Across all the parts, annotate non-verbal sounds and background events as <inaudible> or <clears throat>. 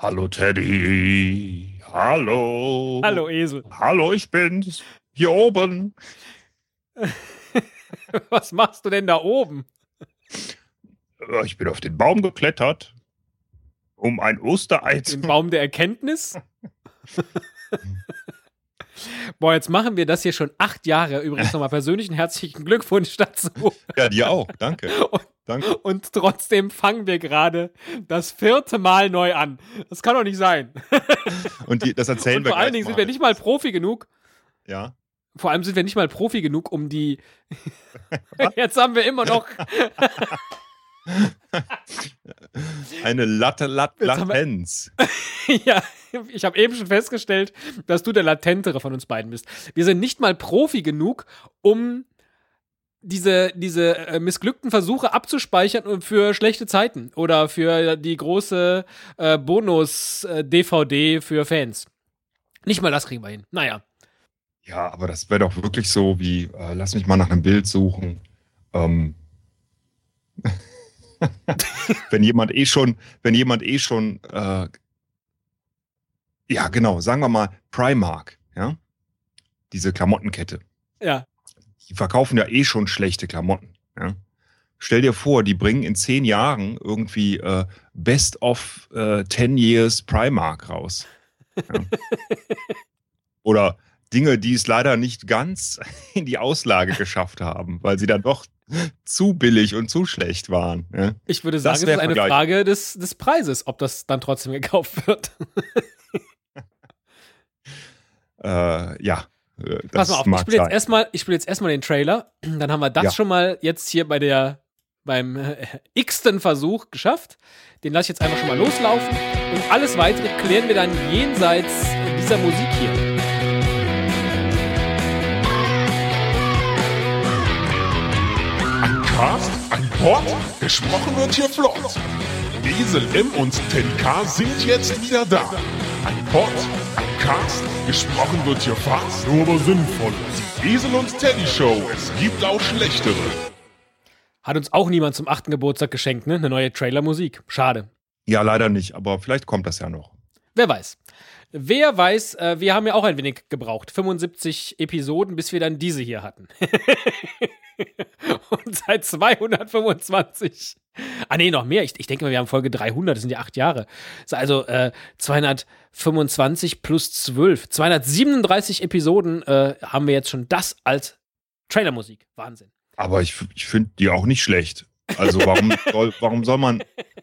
Hallo Teddy. Hallo. Hallo Esel. Hallo, ich bin's. Hier oben. <laughs> Was machst du denn da oben? Äh, Ich bin auf den Baum geklettert, um ein Osterei zu Den Baum der Erkenntnis? <laughs> Boah, jetzt machen wir das hier schon acht Jahre. Übrigens <laughs> nochmal persönlichen herzlichen Glückwunsch dazu. Ja, dir auch. Danke. Danke. Und trotzdem fangen wir gerade das vierte Mal neu an. Das kann doch nicht sein. <laughs> Und die, das erzählen Und wir vor allen Dingen sind wir nicht mal Profi genug. Ja. Vor allem sind wir nicht mal Profi genug, um die. <laughs> <laughs> Jetzt haben wir immer noch. Eine Latte Lat Latenz. ja, ich habe eben schon festgestellt, dass du der latentere von uns beiden bist. Wir sind nicht mal Profi genug, um diese, diese äh, missglückten Versuche abzuspeichern und für schlechte Zeiten oder für die große äh, Bonus-DVD für Fans. Nicht mal das kriegen wir hin. Naja. Ja, aber das wäre doch wirklich so wie, äh, lass mich mal nach einem Bild suchen. Ähm, <laughs> wenn jemand eh schon, wenn jemand eh schon, äh, ja genau, sagen wir mal Primark, ja, diese Klamottenkette, Ja. Die verkaufen ja eh schon schlechte Klamotten. Ja? Stell dir vor, die bringen in zehn Jahren irgendwie äh, Best of äh, 10 Years Primark raus. Ja? <laughs> Oder Dinge, die es leider nicht ganz <laughs> in die Auslage geschafft haben, weil sie dann doch zu billig und zu schlecht waren. Ja? Ich würde sagen, Das es ist eine Vergleich. Frage des, des Preises, ob das dann trotzdem gekauft wird. <laughs> Äh, ja. Äh, Das Pass mal auf, ich spiele jetzt erstmal, ich spiele jetzt erstmal den Trailer. <clears throat> Dann haben wir das Ja. schon mal jetzt hier bei der beim äh, x-ten Versuch geschafft. Den lasse ich jetzt einfach schon mal loslaufen und alles weitere klären wir dann jenseits dieser Musik hier. Ein Cast, ein Pod, gesprochen wird hier flott. Esel M und Teddy K sind jetzt wieder da. Ein Pod, ein Cast, gesprochen wird hier fast, nur aber sinnvoll. Die Esel und Teddy Show, es gibt auch schlechtere. Hat uns auch niemand zum achten Geburtstag geschenkt, ne? Eine neue Trailer-Musik. Schade. Ja, leider nicht, aber vielleicht kommt das ja noch. Wer weiß. Wer weiß, äh, wir haben ja auch ein wenig gebraucht. 75 Episoden, bis wir dann diese hier hatten. <laughs> <laughs> Und seit 225. Ah, nee, noch mehr. Ich, ich denke mal, wir haben Folge 300, das sind ja acht Jahre. So, Also äh, 225 plus 12. 237 Episoden äh, haben wir jetzt schon das als Trailermusik. Wahnsinn. Aber ich, ich finde die auch nicht schlecht. Also warum <laughs> soll, warum soll man,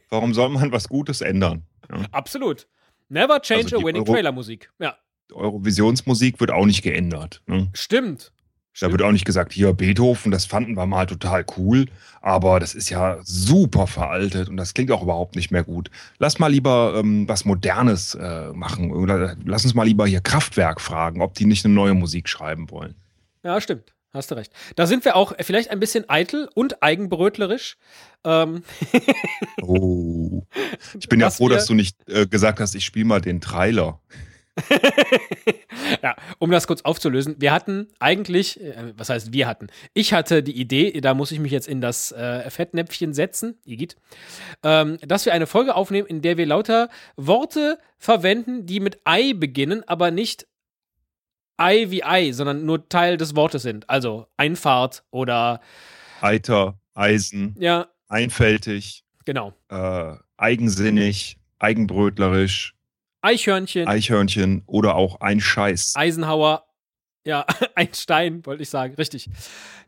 warum soll man was Gutes ändern? Ja. Absolut. Never change Also a winning Euro- Trailermusik. Ja, Eurovisionsmusik wird auch nicht geändert. Ne? stimmt. Da wird auch nicht gesagt, hier Beethoven, das fanden wir mal total cool, aber das ist ja super veraltet und das klingt auch überhaupt nicht mehr gut. Lass mal lieber ähm, was Modernes äh, machen. Oder lass uns mal lieber hier Kraftwerk fragen, ob die nicht eine neue Musik schreiben wollen. Ja, stimmt. Hast du recht. Da sind wir auch vielleicht ein bisschen eitel und eigenbrötlerisch. Ähm, Oh. Ich bin ja froh, dass du nicht äh, gesagt hast, ich spiele mal den Trailer. <laughs> ja, um das kurz aufzulösen, wir hatten eigentlich, äh, was heißt wir hatten? Ich hatte die Idee, da muss ich mich jetzt in das äh, Fettnäpfchen setzen, Igitt, ähm, dass wir eine Folge aufnehmen, in der wir lauter Worte verwenden, die mit Ei beginnen, aber nicht Ei wie Ei, sondern nur Teil des Wortes sind. Also Einfahrt oder Eiter, Eisen, ja, einfältig, genau. äh, eigensinnig, eigenbrötlerisch, Eichhörnchen, Eichhörnchen oder auch ein Scheiß. Eisenhower, ja, <laughs> Einstein, wollte ich sagen, richtig.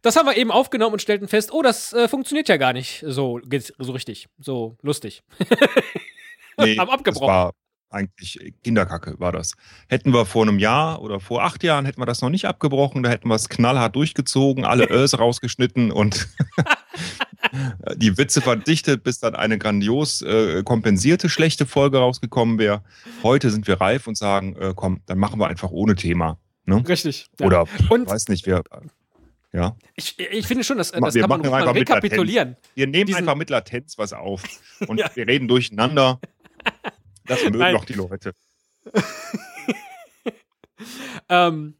Das haben wir eben aufgenommen und stellten fest, oh, das äh, funktioniert ja gar nicht so, so richtig, so lustig. <laughs> Nee, haben Das abgebrochen. war eigentlich Kinderkacke, war das. Hätten wir vor einem Jahr oder vor acht Jahren hätten wir das noch nicht abgebrochen, da hätten wir es knallhart durchgezogen, alle Ös rausgeschnitten und <laughs> die Witze verdichtet, bis dann eine grandios äh, kompensierte schlechte Folge rausgekommen wäre. Heute sind wir reif und sagen, äh, komm, dann machen wir einfach ohne Thema. Ne? Richtig. Ja. Oder Und- weiß nicht, wir ja. Ich, ich finde schon, das, Ma- das wir kann man einfach mit Latenz. rekapitulieren. Wir nehmen Diesen- einfach mit Latenz was auf <laughs> und Ja. wir reden durcheinander. Das mögen doch die Leute. <laughs> Ähm,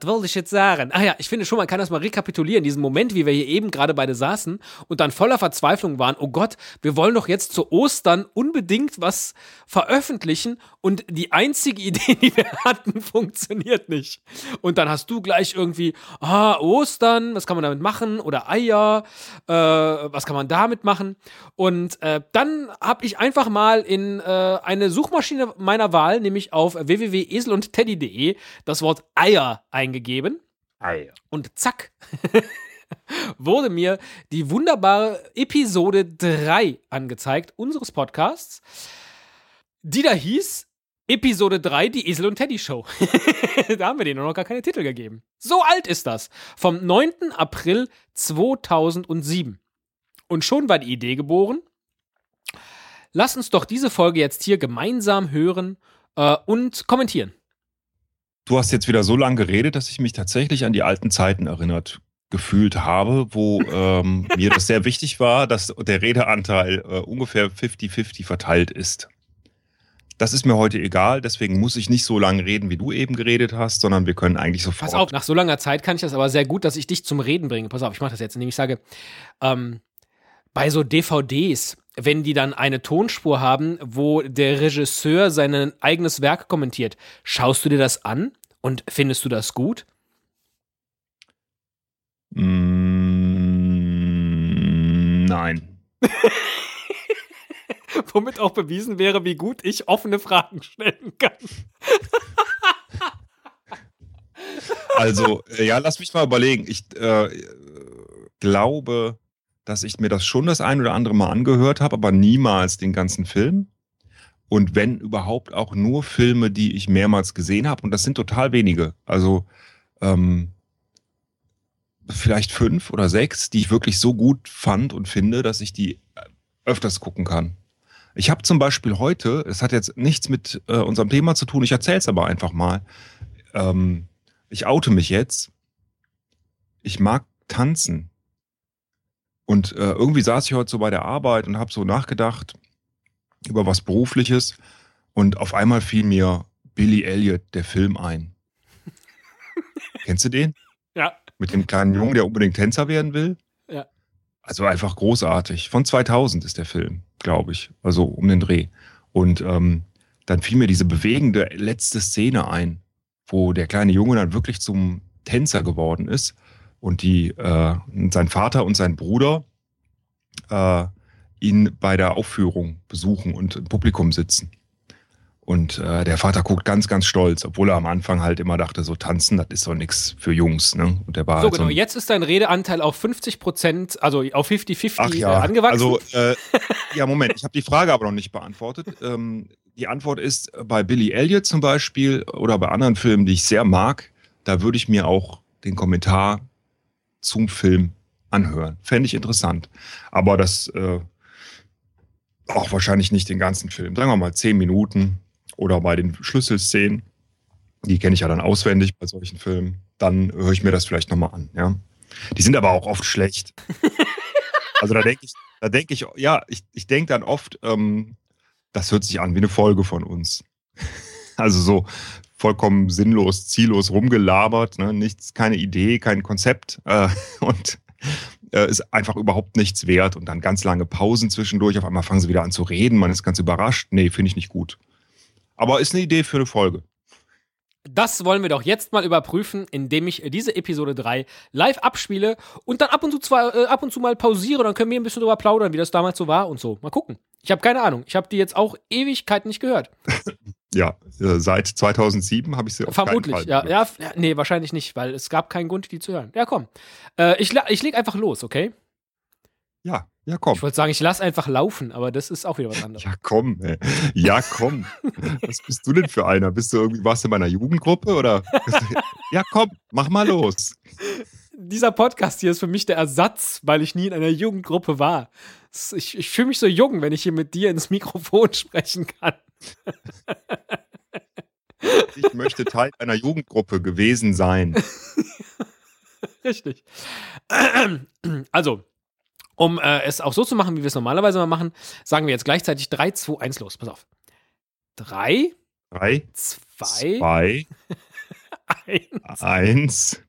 was wollte ich jetzt sagen? Ah ja, ich finde schon, man kann das mal rekapitulieren. Diesen Moment, wie wir hier eben gerade beide saßen und dann voller Verzweiflung waren. Oh Gott, wir wollen doch jetzt zu Ostern unbedingt was veröffentlichen und die einzige Idee, die wir hatten, funktioniert nicht. Und dann hast du gleich irgendwie, ah, Ostern, was kann man damit machen? Oder Eier, äh, was kann man damit machen? Und äh, dann habe ich einfach mal in äh, eine Suchmaschine meiner Wahl, nämlich auf www.eselundteddy.de, das Wort Eier eingegeben. Eier. Und zack, <laughs> wurde mir die wunderbare Episode 3 angezeigt unseres Podcasts, die da hieß Episode 3, die Esel und Teddy Show. <laughs> da haben wir denen noch gar keine Titel gegeben. So alt ist das. Vom 9. April 2007. Und schon war die Idee geboren. Lass uns doch diese Folge jetzt hier gemeinsam hören äh, und kommentieren. Du hast jetzt wieder so lange geredet, dass ich mich tatsächlich an die alten Zeiten erinnert gefühlt habe, wo ähm, <laughs> mir das sehr wichtig war, dass der Redeanteil äh, ungefähr 50-50 verteilt ist. Das ist mir heute egal, deswegen muss ich nicht so lange reden, wie du eben geredet hast, sondern wir können eigentlich sofort. Pass auf, nach so langer Zeit kann ich das aber sehr gut, dass ich dich zum Reden bringe. Pass auf, ich mache das jetzt, indem ich sage, ähm, bei so DVDs, wenn die dann eine Tonspur haben, wo der Regisseur sein eigenes Werk kommentiert, schaust du dir das an und findest du das gut? Mm, nein. <laughs> Womit auch bewiesen wäre, wie gut ich offene Fragen stellen kann. also, äh, ja, lass mich mal überlegen. Ich äh, glaube, dass ich mir das schon das ein oder andere Mal angehört habe, aber niemals den ganzen Film. Und wenn überhaupt auch nur Filme, die ich mehrmals gesehen habe. Und das sind total wenige. Also ähm, vielleicht fünf oder sechs, die ich wirklich so gut fand und finde, dass ich die öfters gucken kann. Ich habe zum Beispiel heute, es hat jetzt nichts mit äh, unserem Thema zu tun, ich erzähle es aber einfach mal. Ähm, ich oute mich jetzt. Ich mag tanzen. Und äh, irgendwie saß ich heute so bei der Arbeit und habe so nachgedacht über was Berufliches. Und auf einmal fiel mir Billy Elliot, der Film, ein. <laughs> Kennst du den? Ja. Mit dem kleinen Jungen, der unbedingt Tänzer werden will? Ja. Also einfach großartig. Von 2000 ist der Film, glaube ich. Also um den Dreh. Und ähm, dann fiel mir diese bewegende letzte Szene ein, wo der kleine Junge dann wirklich zum Tänzer geworden ist und die, äh, sein Vater und sein Bruder äh, ihn bei der Aufführung besuchen und im Publikum sitzen. Und äh, der Vater guckt ganz, ganz stolz, obwohl er am Anfang halt immer dachte, so tanzen, das ist doch nichts für Jungs. Ne? Und der war so halt genau, so jetzt ist dein Redeanteil auf 50 Prozent, also auf 50-50 Ach ja, äh, angewachsen. also äh, <laughs> ja, Moment, ich habe die Frage aber noch nicht beantwortet. Ähm, die Antwort ist bei Billy Elliot zum Beispiel oder bei anderen Filmen, die ich sehr mag, da würde ich mir auch den Kommentar zum Film anhören. Fände ich interessant. Aber das äh, auch wahrscheinlich nicht den ganzen Film. Sagen wir mal zehn Minuten oder bei den Schlüsselszenen. Die kenne ich ja dann auswendig bei solchen Filmen. Dann höre ich mir das vielleicht nochmal an. Ja? Die sind aber auch oft schlecht. <laughs> also da denke ich, da denke ich, ja, ich, ich denke dann oft, ähm, das hört sich an wie eine Folge von uns. <laughs> also so vollkommen sinnlos, ziellos rumgelabert, ne? nichts, keine Idee, kein Konzept äh, <laughs> und äh, ist einfach überhaupt nichts wert und dann ganz lange Pausen zwischendurch. Auf einmal fangen sie wieder an zu reden, man ist ganz überrascht. Nee, finde ich nicht gut. Aber ist eine Idee für eine Folge. Das wollen wir doch jetzt mal überprüfen, indem ich diese Episode 3 live abspiele und dann ab und zu, zwar, äh, ab und zu mal pausiere. Dann können wir ein bisschen drüber plaudern, wie das damals so war und so. Mal gucken. Ich habe keine Ahnung. Ich habe die jetzt auch Ewigkeit nicht gehört. <laughs> Ja, äh, seit 2007 habe ich sie auf Vermutlich, keinen Fall ja, ja. Nee, wahrscheinlich nicht, weil es gab keinen Grund, die zu hören. Ja, komm. Äh, ich, ich leg einfach los, okay? Ja, ja, komm. Ich wollte sagen, ich lasse einfach laufen, aber das ist auch wieder was anderes. Ja, komm, ey. Ja, komm. <laughs> Was bist du denn für einer? Bist du irgendwie, warst du in meiner Jugendgruppe oder? <laughs> ja, komm, mach mal los. Dieser Podcast hier ist für mich der Ersatz, weil ich nie in einer Jugendgruppe war. Ich, ich fühle mich so jung, wenn ich hier mit dir ins Mikrofon <laughs> sprechen kann. Ich möchte Teil einer Jugendgruppe gewesen sein. <laughs> Richtig. Also, um äh, es auch so zu machen, wie wir es normalerweise mal machen, sagen wir jetzt gleichzeitig 3, 2, 1 los. Pass auf. 3, Drei, 2, zwei, <laughs> Eins. Eins.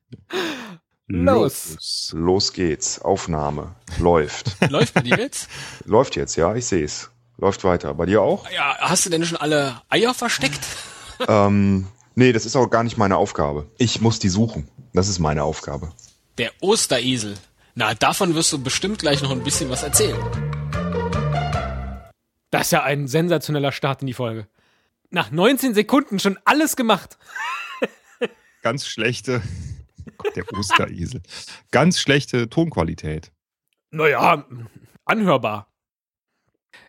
Los. Los geht's. Aufnahme. Läuft. <laughs> Läuft bei dir jetzt? <laughs> Läuft jetzt, ja, ich sehe es. Läuft weiter. Bei dir auch? Ja, hast du denn schon alle Eier versteckt? <laughs> ähm, nee, das ist auch gar nicht meine Aufgabe. Ich muss die suchen. Das ist meine Aufgabe. Der Osteresel. Na, davon wirst du bestimmt gleich noch ein bisschen was erzählen. Das ist ja ein sensationeller Start in die Folge. Nach 19 Sekunden schon alles gemacht. Ganz schlechte. Der Osteresel. Ganz schlechte Tonqualität. Naja, anhörbar.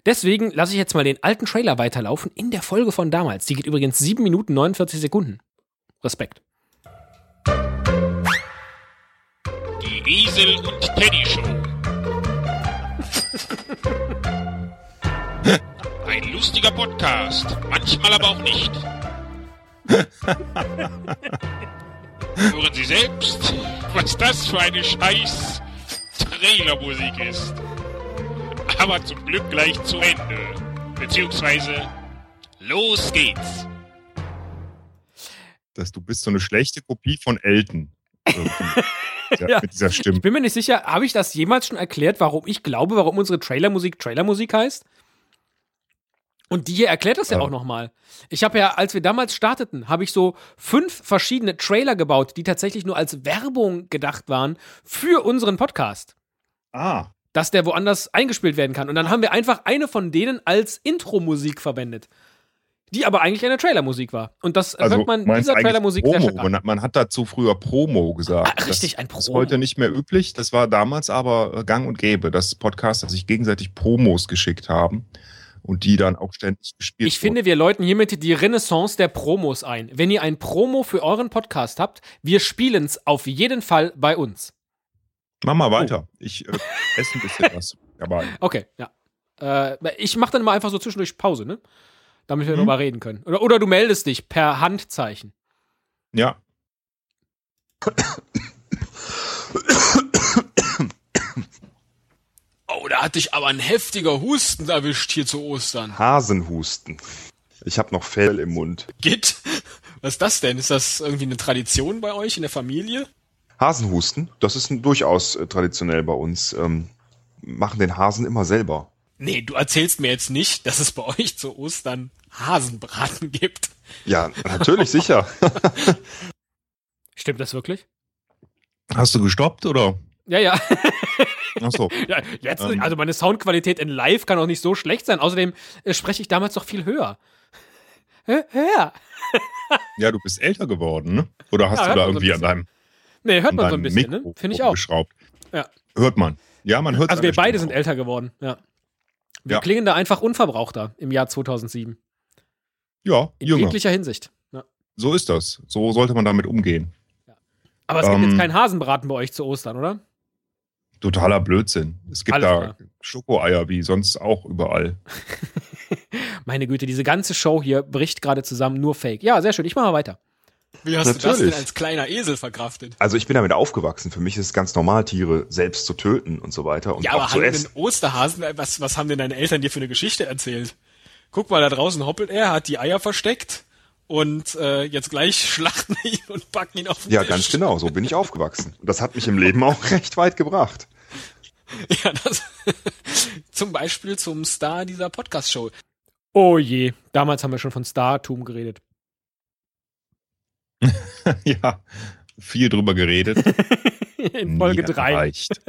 Deswegen lasse ich jetzt mal den alten Trailer weiterlaufen in der Folge von damals. Die geht übrigens 7 Minuten 49 Sekunden. Respekt. Die Esel und Teddy Show. Ein lustiger Podcast, manchmal aber auch nicht. <laughs> Hören Sie selbst, was das für eine scheiß Trailermusik ist. Aber zum Glück gleich zu Ende. Beziehungsweise, los geht's. Dass du bist so eine schlechte Kopie von Elton. <laughs> Ja, Ja. Mit dieser Stimme. Ich bin mir nicht sicher, habe ich das jemals schon erklärt, warum ich glaube, warum unsere Trailermusik Trailermusik heißt? Und die hier erklärt das ja auch nochmal. Ich habe ja, als wir damals starteten, habe ich so fünf verschiedene Trailer gebaut, die tatsächlich nur als Werbung gedacht waren für unseren Podcast. Ah. dass der woanders eingespielt werden kann. Und dann haben wir einfach eine von denen als Intro-Musik verwendet. Die aber eigentlich eine Trailermusik war. Und das Also hört man dieser Trailermusik sehr stark an. Man, hat- dazu früher Promo gesagt. Ah, richtig, das ein ist Promo. heute nicht mehr üblich. Das war damals aber gang und gäbe, dass Podcaster sich gegenseitig Promos geschickt haben und die dann auch ständig gespielt Ich finde, wir läuten hiermit die Renaissance der Promos ein. Wenn ihr ein Promo für euren Podcast habt, wir spielen es auf jeden Fall bei uns. Mach mal weiter. Ich äh, esse ein bisschen was. <laughs> Aber Okay, ja. Äh, ich mache dann mal einfach so zwischendurch Pause, ne? Damit wir Mhm. drüber reden können. Oder, oder du meldest dich per Handzeichen. ja, <coughs> Oh, da hatte ich aber ein heftiger Husten erwischt hier zu Ostern. Hasenhusten. Ich habe noch Fell im Mund. Git? Was ist das denn? Ist das irgendwie eine Tradition bei euch in der Familie? Hasenhusten, das ist durchaus äh, traditionell bei uns. Ähm, machen den Hasen immer selber. Nee, du erzählst mir jetzt nicht, dass es bei euch zu Ostern Hasenbraten gibt. Ja, natürlich, sicher. <laughs> Stimmt das wirklich? hast du gestoppt oder? Ja, ja. Ach so. <laughs> Ja, jetzt, Ähm. also meine Soundqualität in Live kann auch nicht so schlecht sein. Außerdem äh, spreche ich damals doch viel höher. Hö- Höher. <laughs> Ja, du bist älter geworden, ne? Oder hast Ja, du da man so irgendwie an deinem, Nee, hört an man so ein bisschen, ne? Finde ich auch. geschraubt? Ja. Hört man. Ja, man hört Also wir beide sind älter geworden, ja. Wir Ja. klingen da einfach unverbrauchter im Jahr 2007. Ja, In jünger. jeglicher Hinsicht. Ja. So ist das. So sollte man damit umgehen. Aber es gibt Ähm. jetzt keinen Hasenbraten bei euch zu Ostern, oder? Totaler Blödsinn. Es gibt Alles da klar. Schokoeier wie sonst auch überall. <laughs> Meine Güte, diese ganze Show hier bricht gerade zusammen, nur Fake. Ja, sehr schön. Ich mache mal weiter. Wie hast du das denn Natürlich. als kleiner Esel verkraftet? Also ich bin damit aufgewachsen. Für mich ist es ganz normal, Tiere selbst zu töten und so weiter und Ja, auch aber zu haben essen. denn Osterhasen, was, was haben denn deine Eltern dir für eine Geschichte erzählt? Guck mal, da draußen hoppelt er, hat die Eier versteckt und äh, jetzt gleich <laughs> schlachten ihn und packen ihn auf den Ja, Tisch. ganz genau. So bin ich aufgewachsen. Und das hat mich im Leben auch <laughs> recht weit gebracht. <laughs> Ja, das, zum Beispiel zum Star dieser Podcast-Show. Oh je, damals haben wir schon von Startum geredet. ja, viel drüber geredet. In Folge Nie 3. erreicht.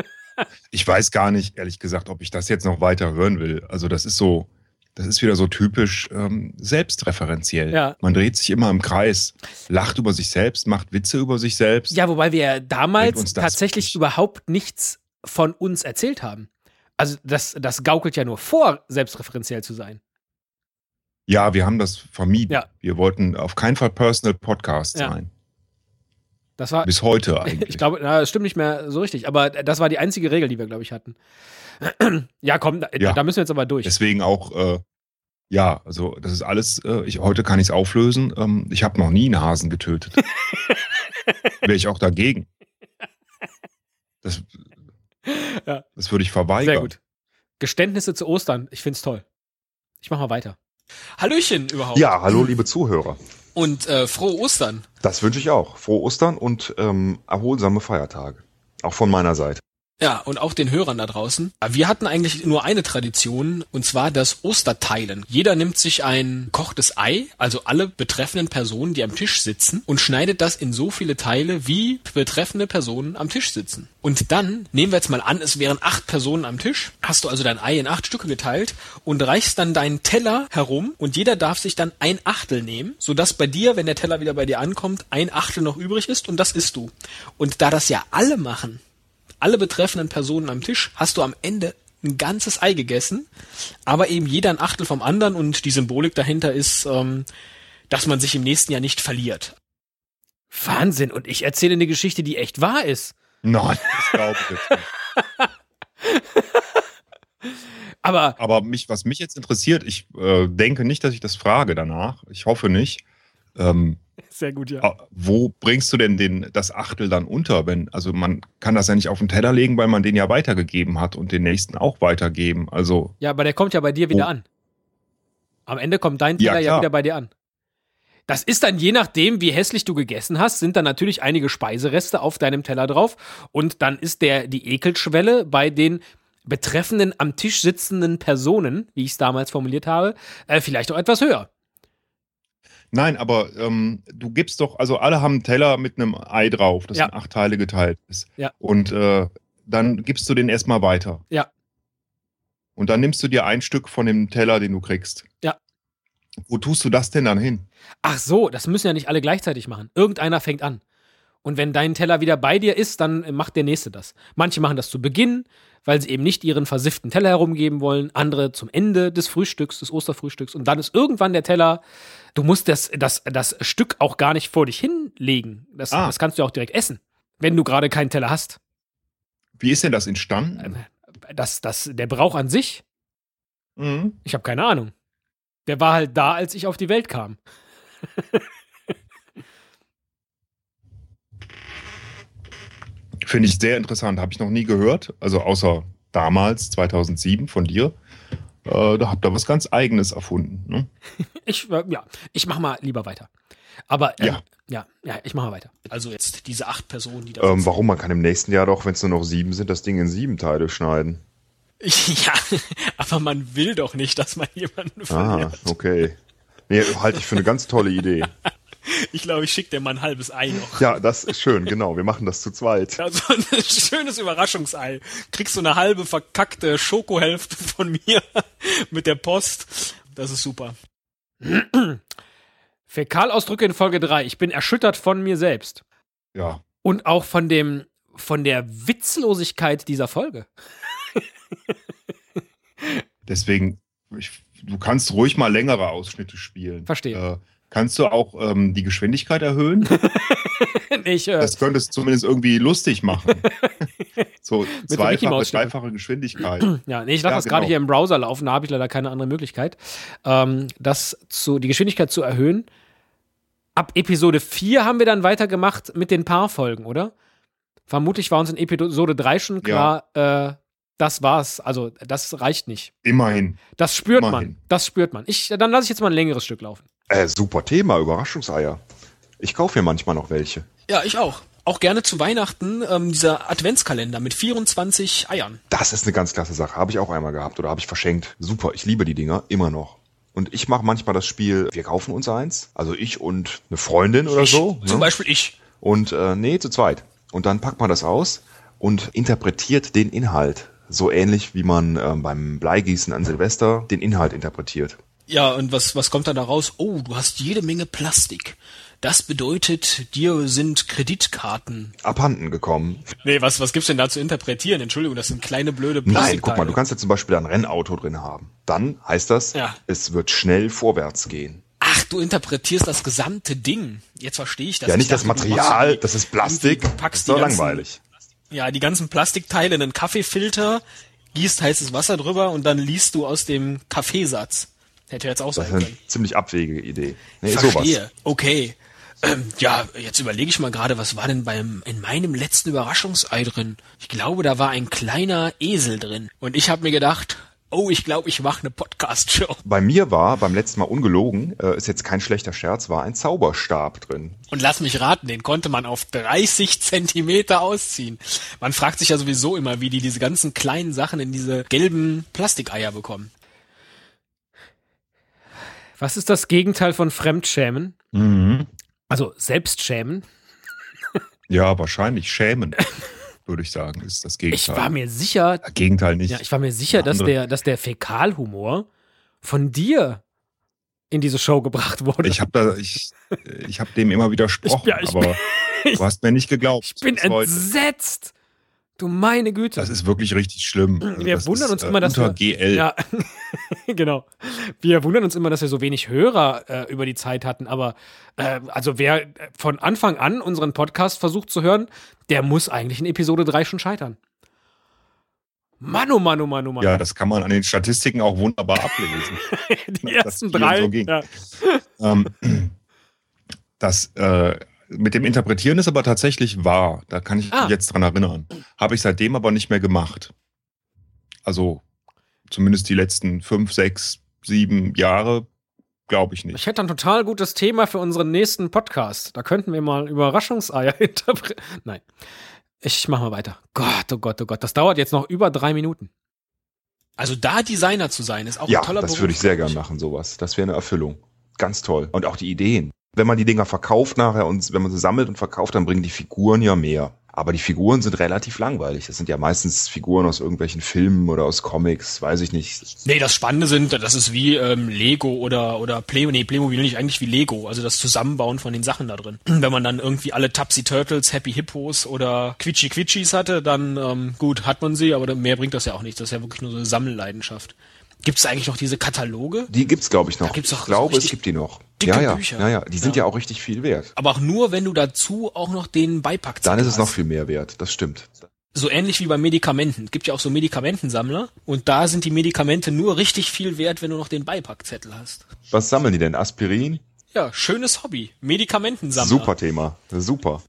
Ich weiß gar nicht, ehrlich gesagt, ob ich das jetzt noch weiter hören will. Also das ist so, das ist wieder so typisch ähm, selbstreferenziell. Ja. Man dreht sich immer im Kreis, lacht über sich selbst, macht Witze über sich selbst. Ja, wobei wir damals tatsächlich überhaupt nichts von uns erzählt haben. Also das, das gaukelt ja nur vor, selbstreferenziell zu sein. Ja, wir haben das vermieden. Ja. Wir wollten auf keinen Fall Personal Podcast Ja. sein. Das war, Bis heute eigentlich. <laughs> ich glaube, na, das stimmt nicht mehr so richtig, aber das war die einzige Regel, die wir, glaube ich, hatten. <clears throat> ja, komm, da, Ja. da müssen wir jetzt aber durch. Deswegen auch, äh, ja, also das ist alles, äh, ich, heute kann ich es auflösen. Ähm, ich habe noch nie einen Hasen getötet. <laughs> Wäre ich auch dagegen. Das, Ja. das würde ich verweigern. Sehr gut. Geständnisse zu Ostern, ich find's toll. Ich mach mal weiter. Hallöchen überhaupt. Ja, hallo liebe Zuhörer. Und äh, frohe Ostern. Das wünsche ich auch. Frohe Ostern und ähm, erholsame Feiertage. Auch von meiner Seite. Ja, und auch den Hörern da draußen. Wir hatten eigentlich nur eine Tradition, und zwar das Osterteilen. Jeder nimmt sich ein kochtes Ei, also alle betreffenden Personen, die am Tisch sitzen, und schneidet das in so viele Teile, wie betreffende Personen am Tisch sitzen. Und dann, nehmen wir jetzt mal an, es wären acht Personen am Tisch, hast du also dein Ei in acht Stücke geteilt und reichst dann deinen Teller herum und jeder darf sich dann ein Achtel nehmen, sodass bei dir, wenn der Teller wieder bei dir ankommt, ein Achtel noch übrig ist und das isst du. Und da das ja alle machen, alle betreffenden Personen am Tisch, hast du am Ende ein ganzes Ei gegessen, aber eben jeder ein Achtel vom anderen und die Symbolik dahinter ist, ähm, dass man sich im nächsten Jahr nicht verliert. Wahnsinn. Und ich erzähle eine Geschichte, die echt wahr ist. Nein, das glaube ich nicht. <laughs> Aber Aber mich, was mich jetzt interessiert, ich äh, denke nicht, dass ich das frage danach. Ich hoffe nicht. Ähm, <laughs> sehr gut, ja. Wo bringst du denn den, das Achtel dann unter? Wenn, also man kann das ja nicht auf den Teller legen, weil man den ja weitergegeben hat und den nächsten auch weitergeben. Also Ja, aber der kommt ja bei dir wieder Oh. an. Am Ende kommt dein Ja, Teller ja, klar. wieder bei dir an. Das ist dann je nachdem, wie hässlich du gegessen hast, sind dann natürlich einige Speisereste auf deinem Teller drauf und dann ist der die Ekelschwelle bei den betreffenden am Tisch sitzenden Personen, wie ich es damals formuliert habe, äh, vielleicht auch etwas höher. Nein, aber ähm, du gibst doch, also alle haben einen Teller mit einem Ei drauf, das Ja. in acht Teile geteilt ist. Ja. Und äh, dann gibst du den erstmal weiter. Ja. Und dann nimmst du dir ein Stück von dem Teller, den du kriegst. Ja. Wo tust du das denn dann hin? Ach so, das müssen ja nicht alle gleichzeitig machen. Irgendeiner fängt an. Und wenn dein Teller wieder bei dir ist, dann macht der nächste das. Manche machen das zu Beginn, weil sie eben nicht ihren versifften Teller herumgeben wollen. Andere zum Ende des Frühstücks, des Osterfrühstücks. Und dann ist irgendwann der Teller. Du musst das, das, das Stück auch gar nicht vor dich hinlegen. Das, Ah. das kannst du auch direkt essen, wenn du gerade keinen Teller hast. Wie ist denn das entstanden? Ähm, Das, das, der Brauch an sich, Mhm. ich habe keine Ahnung. Der war halt da, als ich auf die Welt kam. <laughs> Finde ich sehr interessant. Habe ich noch nie gehört. Also außer damals, 2007 von dir. Äh, da habt ihr was ganz Eigenes erfunden. Ne? <laughs> Ich, äh, ja, ich mach mal lieber weiter. Aber, ähm, Ja. ja, ja, ich mach mal weiter. Also jetzt diese acht Personen, die da Ähm, warum? Man kann im nächsten Jahr doch, wenn es nur noch sieben sind, das Ding in sieben Teile schneiden. <laughs> Ja, aber man will doch nicht, dass man jemanden Ah, verliert. okay. Nee, halte ich für eine ganz tolle Idee. <laughs> Ich glaube, ich schicke dir mal ein halbes Ei noch. Ja, das ist schön, genau. Wir machen das zu zweit. Also ein schönes Überraschungsei. Kriegst du eine halbe verkackte Schokohälfte von mir <laughs> mit der Post. Das ist super. <clears throat> Fäkalausdrücke in Folge 3. Ich bin erschüttert von mir selbst. Ja. Und auch von dem, von der Witzlosigkeit dieser Folge. Deswegen, ich, du kannst ruhig mal längere Ausschnitte spielen. Verstehe. Äh, kannst du auch ähm, die Geschwindigkeit erhöhen? <laughs> Ich, äh, Das könnte es zumindest irgendwie lustig machen. <laughs> so zweifache, dreifache Geschwindigkeit. <clears throat> ja, nee, ich lasse Ja, das gerade genau. hier im Browser laufen, da habe ich leider keine andere Möglichkeit. Ähm, das zu, die Geschwindigkeit zu erhöhen. Ab Episode 4 haben wir dann weitergemacht mit den Paarfolgen, oder? Vermutlich war uns in Episode 3 schon klar, äh, das war's. Also, das reicht nicht. Immerhin. Das spürt man. Immerhin. Das spürt man. Ich, dann lasse ich jetzt mal ein längeres Stück laufen. Äh, super Thema, Überraschungseier. Ich kaufe mir manchmal noch welche. Ja, ich auch. Auch gerne zu Weihnachten ähm, dieser Adventskalender mit 24 Eiern. Das ist eine ganz klasse Sache. Habe ich auch einmal gehabt oder habe ich verschenkt. Super, ich liebe die Dinger immer noch. Und ich mache manchmal das Spiel, wir kaufen uns eins. Also ich und eine Freundin oder ich, so. Zum ne? Beispiel ich. Und äh, nee, zu zweit. Und dann packt man das aus und interpretiert den Inhalt. So ähnlich wie man ähm, beim Bleigießen an Silvester den Inhalt interpretiert. Ja, und was, was kommt dann da raus? Oh, du hast jede Menge Plastik. Das bedeutet, dir sind Kreditkarten. Abhanden gekommen. Nee, was, was gibt's denn da zu interpretieren? Entschuldigung, das sind kleine blöde Nein, Plastikteile. guck mal, du kannst ja zum Beispiel ein Rennauto drin haben. Dann heißt das, Ja. es wird schnell vorwärts gehen. Ach, du interpretierst das gesamte Ding. Jetzt verstehe ich das. ja, Ich nicht das dachte, du Material, die- das ist Plastik. packst ist doch langweilig. Ja, die ganzen Plastikteile in einen Kaffeefilter, gießt heißes Wasser drüber und dann liest du aus dem Kaffeesatz. Hätte jetzt auch Das sein ist eine können. ziemlich abwegige Idee. Nee, Verstehe. sowas. Okay. Ähm, ja, jetzt überlege ich mal gerade, was war denn beim in meinem letzten Überraschungsei drin? Ich glaube, da war ein kleiner Esel drin. Und ich habe mir gedacht, oh, ich glaube, ich mache eine Podcast-Show. Bei mir war beim letzten Mal ungelogen, äh, ist jetzt kein schlechter Scherz, war ein Zauberstab drin. Und lass mich raten, den konnte man auf 30 Zentimeter ausziehen. Man fragt sich ja sowieso immer, wie die diese ganzen kleinen Sachen in diese gelben Plastikeier bekommen. Was ist das Gegenteil von Fremdschämen? Mhm. Also Selbstschämen. Ja, wahrscheinlich schämen, würde ich sagen, ist das Ich Gegenteil. war mir sicher, Gegenteil nicht. ja, ich war mir sicher, dass der, dass der Fäkalhumor von dir in diese Show gebracht wurde. Ich habe da, ich, ich habe dem immer <laughs> widersprochen, Ich- ja, ich aber du hast mir nicht geglaubt. <laughs> Ich bin entsetzt. Du meine Güte. Das ist wirklich richtig schlimm. Also Wir wundern ist, uns äh, immer, dass unter wir, GL. Ja, <laughs> genau. Wir wundern uns immer, dass wir so wenig Hörer äh, über die Zeit hatten. Aber äh, also wer von Anfang an unseren Podcast versucht zu hören, der muss eigentlich in Episode 3 schon scheitern. Mann, oh Mann, oh Mann, oh Mann. Ja, das kann man an den Statistiken auch wunderbar ablesen. <laughs> die dass ersten drei. so ja. ähm, <clears throat> das äh, mit dem Interpretieren ist aber tatsächlich wahr. Da kann ich Ah. mich jetzt dran erinnern. Habe ich seitdem aber nicht mehr gemacht. Also zumindest die letzten fünf, sechs, sieben Jahre, glaube ich nicht. Ich hätte ein total gutes Thema für unseren nächsten Podcast. Da könnten wir mal Überraschungseier <laughs> interpretieren. Nein. Ich mach mal weiter. Gott, oh Gott, oh Gott. Das dauert jetzt noch über drei Minuten. Also da Designer zu sein, ist auch Ja, ein toller das Beruf. würde ich sehr gern machen, sowas. Das wäre eine Erfüllung. Ganz toll. Und auch die Ideen. Wenn man die Dinger verkauft nachher und wenn man sie sammelt und verkauft, dann bringen die Figuren ja mehr. Aber die Figuren sind relativ langweilig. Das sind ja meistens Figuren aus irgendwelchen Filmen oder aus Comics, weiß ich nicht. Nee, das Spannende sind, das ist wie ähm, Lego oder oder Play, nee, Playmobil nicht eigentlich wie Lego, also das Zusammenbauen von den Sachen da drin. <clears throat> Wenn man dann irgendwie alle Tupsy Turtles, Happy Hippos oder Quitschi Quitschis hatte, dann ähm, gut, hat man sie, aber mehr bringt das ja auch nicht. Das ist ja wirklich nur so eine Sammelleidenschaft. Gibt es eigentlich noch diese Kataloge? Die gibt's, glaube ich, noch. Da gibt's doch ich glaube, so es gibt die noch. dicke ja, ja, Bücher. ja, ja. Die sind Ja. ja. auch richtig viel wert. Aber auch nur, wenn du dazu auch noch den Beipack Dann ist es hast. noch viel mehr wert. Das stimmt. So ähnlich wie bei Medikamenten. Es gibt ja auch so Medikamentensammler und da sind die Medikamente nur richtig viel wert, wenn du noch den Beipackzettel hast. Was sammeln die denn? Aspirin? Ja, schönes Hobby. Medikamentensammler. Super Thema. Super.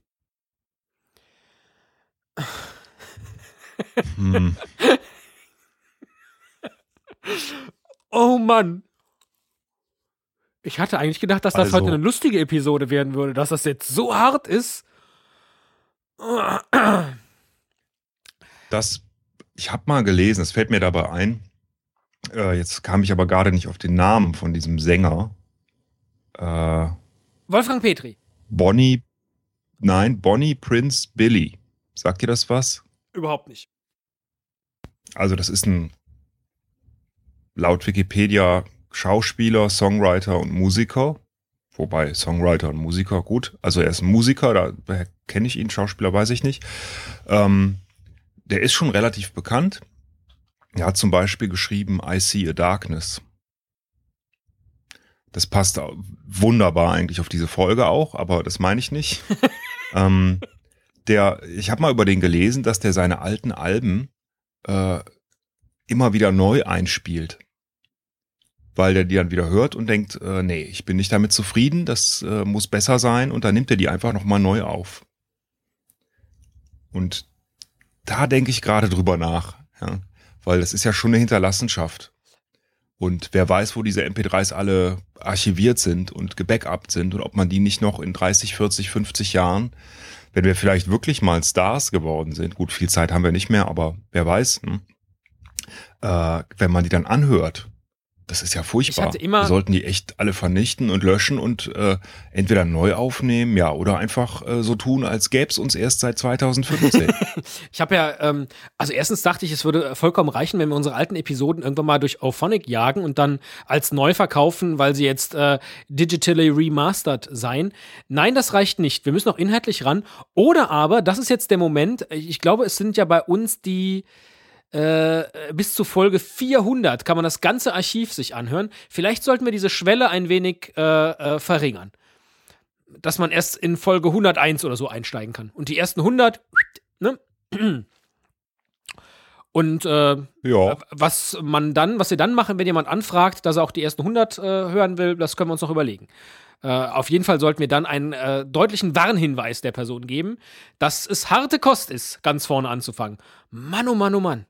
<laughs> Hm. Oh Mann. Ich hatte eigentlich gedacht, dass das Also- heute eine lustige Episode werden würde, dass das jetzt so hart ist. Das, ich habe mal gelesen, es fällt mir dabei ein. Äh, jetzt kam ich aber gerade nicht auf den Namen von diesem Sänger. Äh, Wolfgang Petri. Bonnie, nein, Bonnie Prince Billy. Sagt ihr das was? Überhaupt nicht. Also das ist ein laut Wikipedia Schauspieler, Songwriter und Musiker. Wobei Songwriter und Musiker, gut. Also er ist ein Musiker, da kenne ich ihn, Schauspieler weiß ich nicht. Ähm, der ist schon relativ bekannt. Er hat zum Beispiel geschrieben I See a Darkness. Das passt wunderbar eigentlich auf diese Folge auch, aber das meine ich nicht. <laughs> ähm, der, ich habe mal über den gelesen, dass der seine alten Alben äh, immer wieder neu einspielt. Weil der die dann wieder hört und denkt, äh, nee, ich bin nicht damit zufrieden, das äh, muss besser sein und dann nimmt er die einfach nochmal neu auf. Und da denke ich gerade drüber nach, ja, weil das ist ja schon eine Hinterlassenschaft. Und wer weiß, wo diese MP3s alle archiviert sind und gebackupt sind und ob man die nicht noch in 30, 40, 50 Jahren, wenn wir vielleicht wirklich mal Stars geworden sind, gut, viel Zeit haben wir nicht mehr, aber wer weiß, hm, äh, wenn man die dann anhört, das ist ja furchtbar. Ich hatte immer- wir sollten die echt alle vernichten und löschen und äh, entweder neu aufnehmen, ja, oder einfach äh, so tun, als gäbe es uns erst seit 2015. <laughs> Ich habe ja, ähm, also erstens dachte ich, es würde vollkommen reichen, wenn wir unsere alten Episoden irgendwann mal durch Auphonic jagen und dann als neu verkaufen, weil sie jetzt äh, digitally remastered seien. Nein, das reicht nicht. Wir müssen noch inhaltlich ran. Oder aber, das ist jetzt der Moment, ich glaube, es sind ja bei uns die äh, bis zu Folge 400 kann man das ganze Archiv sich anhören. Vielleicht sollten wir diese Schwelle ein wenig äh, äh, verringern. Dass man erst in Folge 101 oder so einsteigen kann. Und die ersten 100, ne? Und äh, ja, was man dann, was wir dann machen, wenn jemand anfragt, dass er auch die ersten 100 äh, hören will, das können wir uns noch überlegen. Äh, auf jeden Fall sollten wir dann einen äh, deutlichen Warnhinweis der Person geben, dass es harte Kost ist, ganz vorne anzufangen. Mann, oh Mann, oh Mann.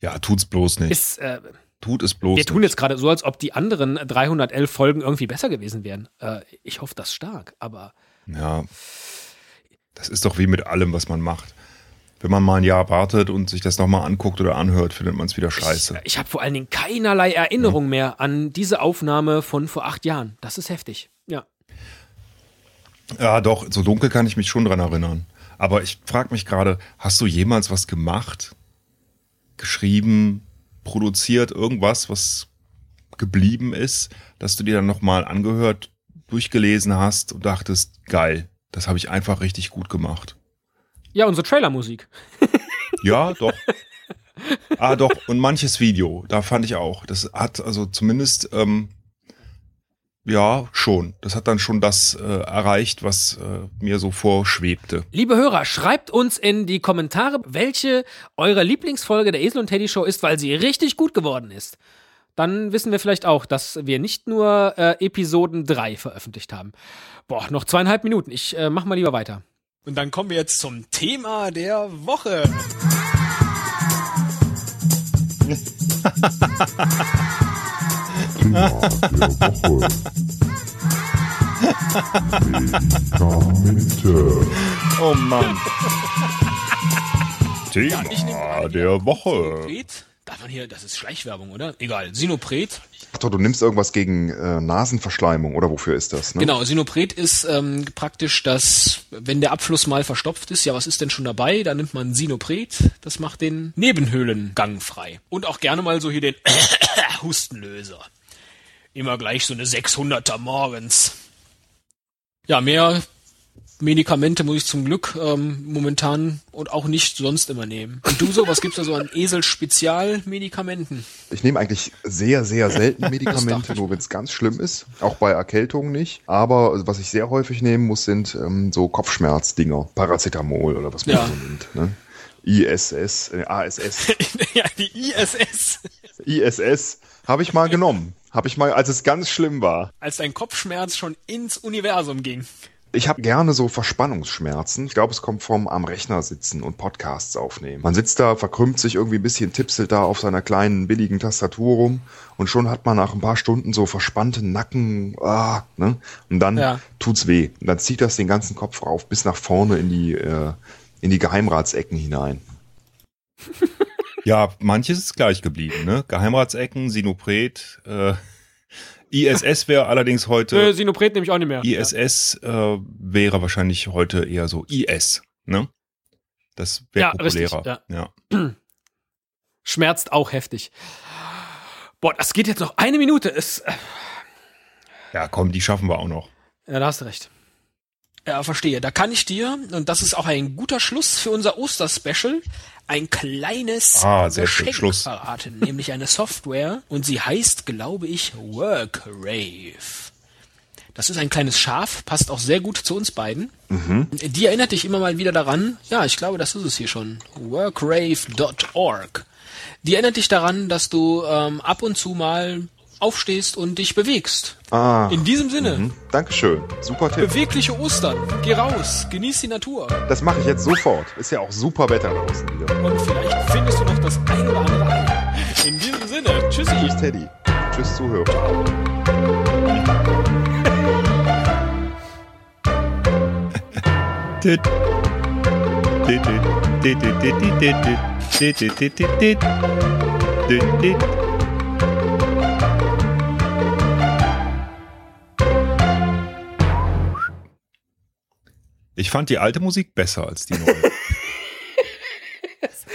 Ja, tut's bloß nicht. Ist, äh, Tut es bloß wir tun nicht. jetzt gerade so, als ob die anderen 311 Folgen irgendwie besser gewesen wären. Äh, ich hoffe das stark, aber Ja. Das ist doch wie mit allem, was man macht. Wenn man mal ein Jahr wartet und sich das nochmal anguckt oder anhört, findet man es wieder scheiße. ich, ich habe vor allen Dingen keinerlei Erinnerung mehr an diese Aufnahme von vor acht Jahren. Das ist heftig. Ja. Ja, doch, so dunkel kann ich mich schon dran erinnern. Aber ich frage mich gerade, hast du jemals was gemacht, geschrieben, produziert, irgendwas, was geblieben ist, dass du dir dann nochmal angehört, durchgelesen hast und dachtest, geil, das habe ich einfach richtig gut gemacht. Ja, unsere Trailermusik. <laughs> Ja, doch. ah, doch, und manches Video, da fand ich auch. Das hat also zumindest, ähm, ja, schon. Das hat dann schon das äh, erreicht, was äh, mir so vorschwebte. Liebe Hörer, schreibt uns in die Kommentare, welche eure Lieblingsfolge der Esel und Teddy Show ist, weil sie richtig gut geworden ist. Dann wissen wir vielleicht auch, dass wir nicht nur äh, Episoden 3 veröffentlicht haben. Boah, noch zweieinhalb Minuten. Ich äh, mach mal lieber weiter. Und dann kommen wir jetzt zum Thema der Woche. <laughs> Thema der Woche. Medikamente. Oh Mann. Ja, Thema an, der Woche. Sinopret. Darf man hier, das ist Schleichwerbung, oder? Egal. Sinopret. Ach doch, du nimmst irgendwas gegen äh, Nasenverschleimung oder wofür ist das? Ne? Genau, Sinopret ist ähm, praktisch das, wenn der Abfluss mal verstopft ist, ja, was ist denn schon dabei? Da nimmt man Sinopret, das macht den Nebenhöhlengang frei. Und auch gerne mal so hier den <coughs> Hustenlöser. Immer gleich so eine 600er morgens. Ja, mehr Medikamente muss ich zum Glück ähm, momentan und auch nicht sonst immer nehmen. Und du so, was gibt's da so an Esel-Spezialmedikamenten? Ich nehme eigentlich sehr, sehr selten <laughs> Medikamente, nur wenn es ganz schlimm ist. Auch bei Erkältungen nicht. Aber was ich sehr häufig nehmen muss, sind ähm, so Kopfschmerzdinger. Paracetamol oder was man Ja. so nennt. Ne? ISS, äh, ASS, <laughs> ja, die ISS. ISS habe ich mal genommen. Habe ich mal, als es ganz schlimm war. Als dein Kopfschmerz schon ins Universum ging. Ich habe gerne so Verspannungsschmerzen. Ich glaube, es kommt vom am Rechner sitzen und Podcasts aufnehmen. Man sitzt da, verkrümmt sich irgendwie ein bisschen, tipselt da auf seiner kleinen billigen Tastatur rum und schon hat man nach ein paar Stunden so verspannten Nacken, ah, ne? Und dann Ja. tut's weh. Und dann zieht das den ganzen Kopf rauf bis nach vorne in die äh, in die Geheimratsecken hinein. <laughs> Ja, manches ist gleich geblieben, ne? Geheimratsecken, Sinopret, äh, ISS wäre allerdings heute, Sinopret nehme ich auch nicht mehr. ISS äh, wäre wahrscheinlich heute eher so IS, ne? Das wäre Ja, richtig, populärer. ja. ja. <clears throat> Schmerzt auch heftig. Boah, das geht jetzt noch eine Minute. Ist, äh, Ja, komm, die schaffen wir auch noch. ja, da hast du recht. Ja, verstehe. Da kann ich dir, und das ist auch ein guter Schluss für unser Osterspecial, ein kleines Ah, sehr. Geschenk Schluss. verraten, nämlich eine Software und sie heißt, glaube ich, Workrave. Das ist ein kleines Schaf, passt auch sehr gut zu uns beiden. Die erinnert dich immer mal wieder daran, ja, ich glaube, das ist es hier schon, workrave.org. Die erinnert dich daran, dass du ähm, ab und zu mal aufstehst und dich bewegst. Ah, In diesem Sinne, mhm. Dankeschön. Super Tipp. bewegliche Ostern. Geh raus, genieß die Natur. Das mache ich jetzt sofort. Ist ja auch super Wetter draußen wieder. Und vielleicht findest du noch das ein oder andere Ei. In diesem Sinne, tschüssi. Tschüss Teddy. Tschüss Zuhörer. Ich fand die alte Musik besser als die neue. <laughs>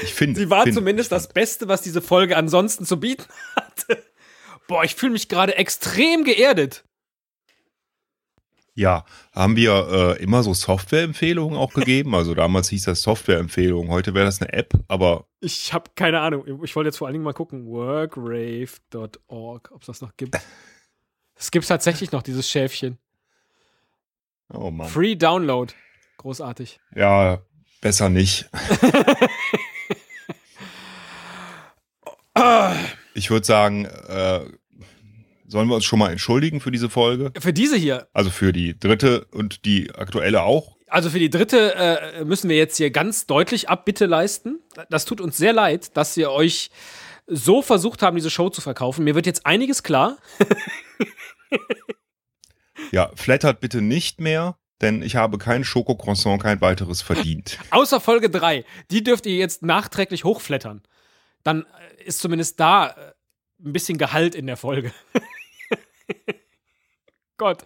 Ich finde. Sie war find- zumindest das Beste, was diese Folge ansonsten zu bieten <laughs> hatte. Boah, ich fühle mich gerade extrem geerdet. Ja, haben wir äh, immer so Softwareempfehlungen auch gegeben? Also damals hieß das Softwareempfehlung, heute wäre das eine App, aber Ich habe keine Ahnung. Ich wollte jetzt vor allen Dingen mal gucken. Workrave.org, ob es das noch gibt. Es gibt tatsächlich noch dieses Schäfchen. oh Mann. Free Download. Großartig. Ja, besser nicht. <laughs> Ich würde sagen, äh, sollen wir uns schon mal entschuldigen für diese Folge? Für diese hier, Also für die dritte und die aktuelle auch? Also für die dritte äh, müssen wir jetzt hier ganz deutlich Abbitte leisten. Das tut uns sehr leid, dass wir euch so versucht haben, diese Show zu verkaufen. Mir wird jetzt einiges klar. <laughs> Ja, flattert bitte nicht mehr, denn ich habe kein Schokocroissant, kein weiteres verdient. <laughs> Außer Folge 3. Die dürft ihr jetzt nachträglich hochflattern. Dann äh, ist zumindest da äh, ein bisschen Gehalt in der Folge. <laughs> Gott.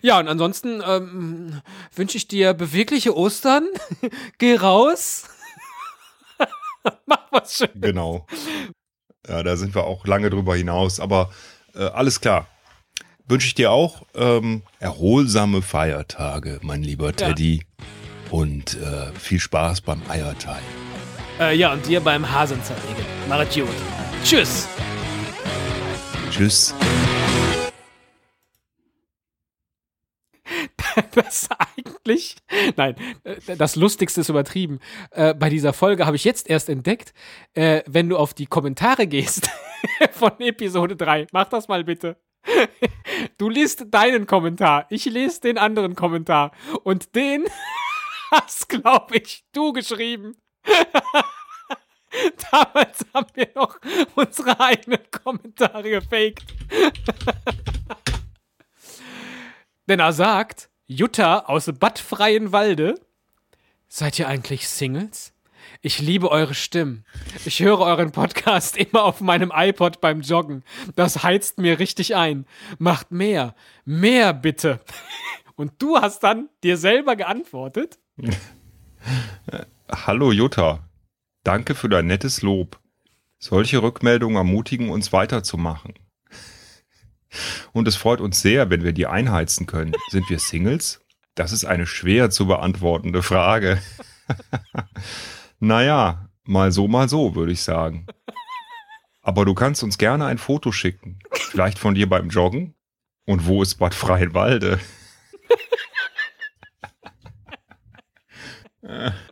Ja, und ansonsten ähm, wünsche ich dir bewegliche Ostern. <laughs> Geh raus. Mach was schön. Genau. Ja, da sind wir auch lange drüber hinaus, aber äh, alles klar. Wünsche ich dir auch ähm, erholsame Feiertage, mein lieber Teddy. Und äh, viel Spaß beim Eierteil. Äh, ja, und dir beim Hasen zerlegen. Machet gut. Tschüss. Tschüss. <laughs> das eigentlich, nein, äh, das Lustigste ist übertrieben. Äh, bei dieser Folge habe ich jetzt erst entdeckt, äh, wenn du auf die Kommentare gehst <laughs> von Episode 3, mach das mal bitte. Du liest deinen Kommentar, ich lese den anderen Kommentar und den <laughs> hast, glaube ich, du geschrieben. <laughs> Damals haben wir noch unsere eigenen Kommentare gefaked. <laughs> Denn er sagt, Jutta aus Bad Freienwalde, seid ihr eigentlich Singles? Ich liebe eure Stimmen. Ich höre euren Podcast <laughs> immer auf meinem iPod beim Joggen. Das heizt mir richtig ein. Macht mehr. Mehr bitte. <laughs> Und du hast dann dir selber geantwortet? <laughs> Hallo Jutta. Danke für dein nettes Lob. Solche Rückmeldungen ermutigen uns weiterzumachen. Und es freut uns sehr, wenn wir die einheizen können. Sind wir Singles? Das ist eine schwer zu beantwortende Frage. Naja, mal so, mal so, würde ich sagen. Aber du kannst uns gerne ein Foto schicken. Vielleicht von dir beim Joggen. Und wo ist Bad Freienwalde? <laughs>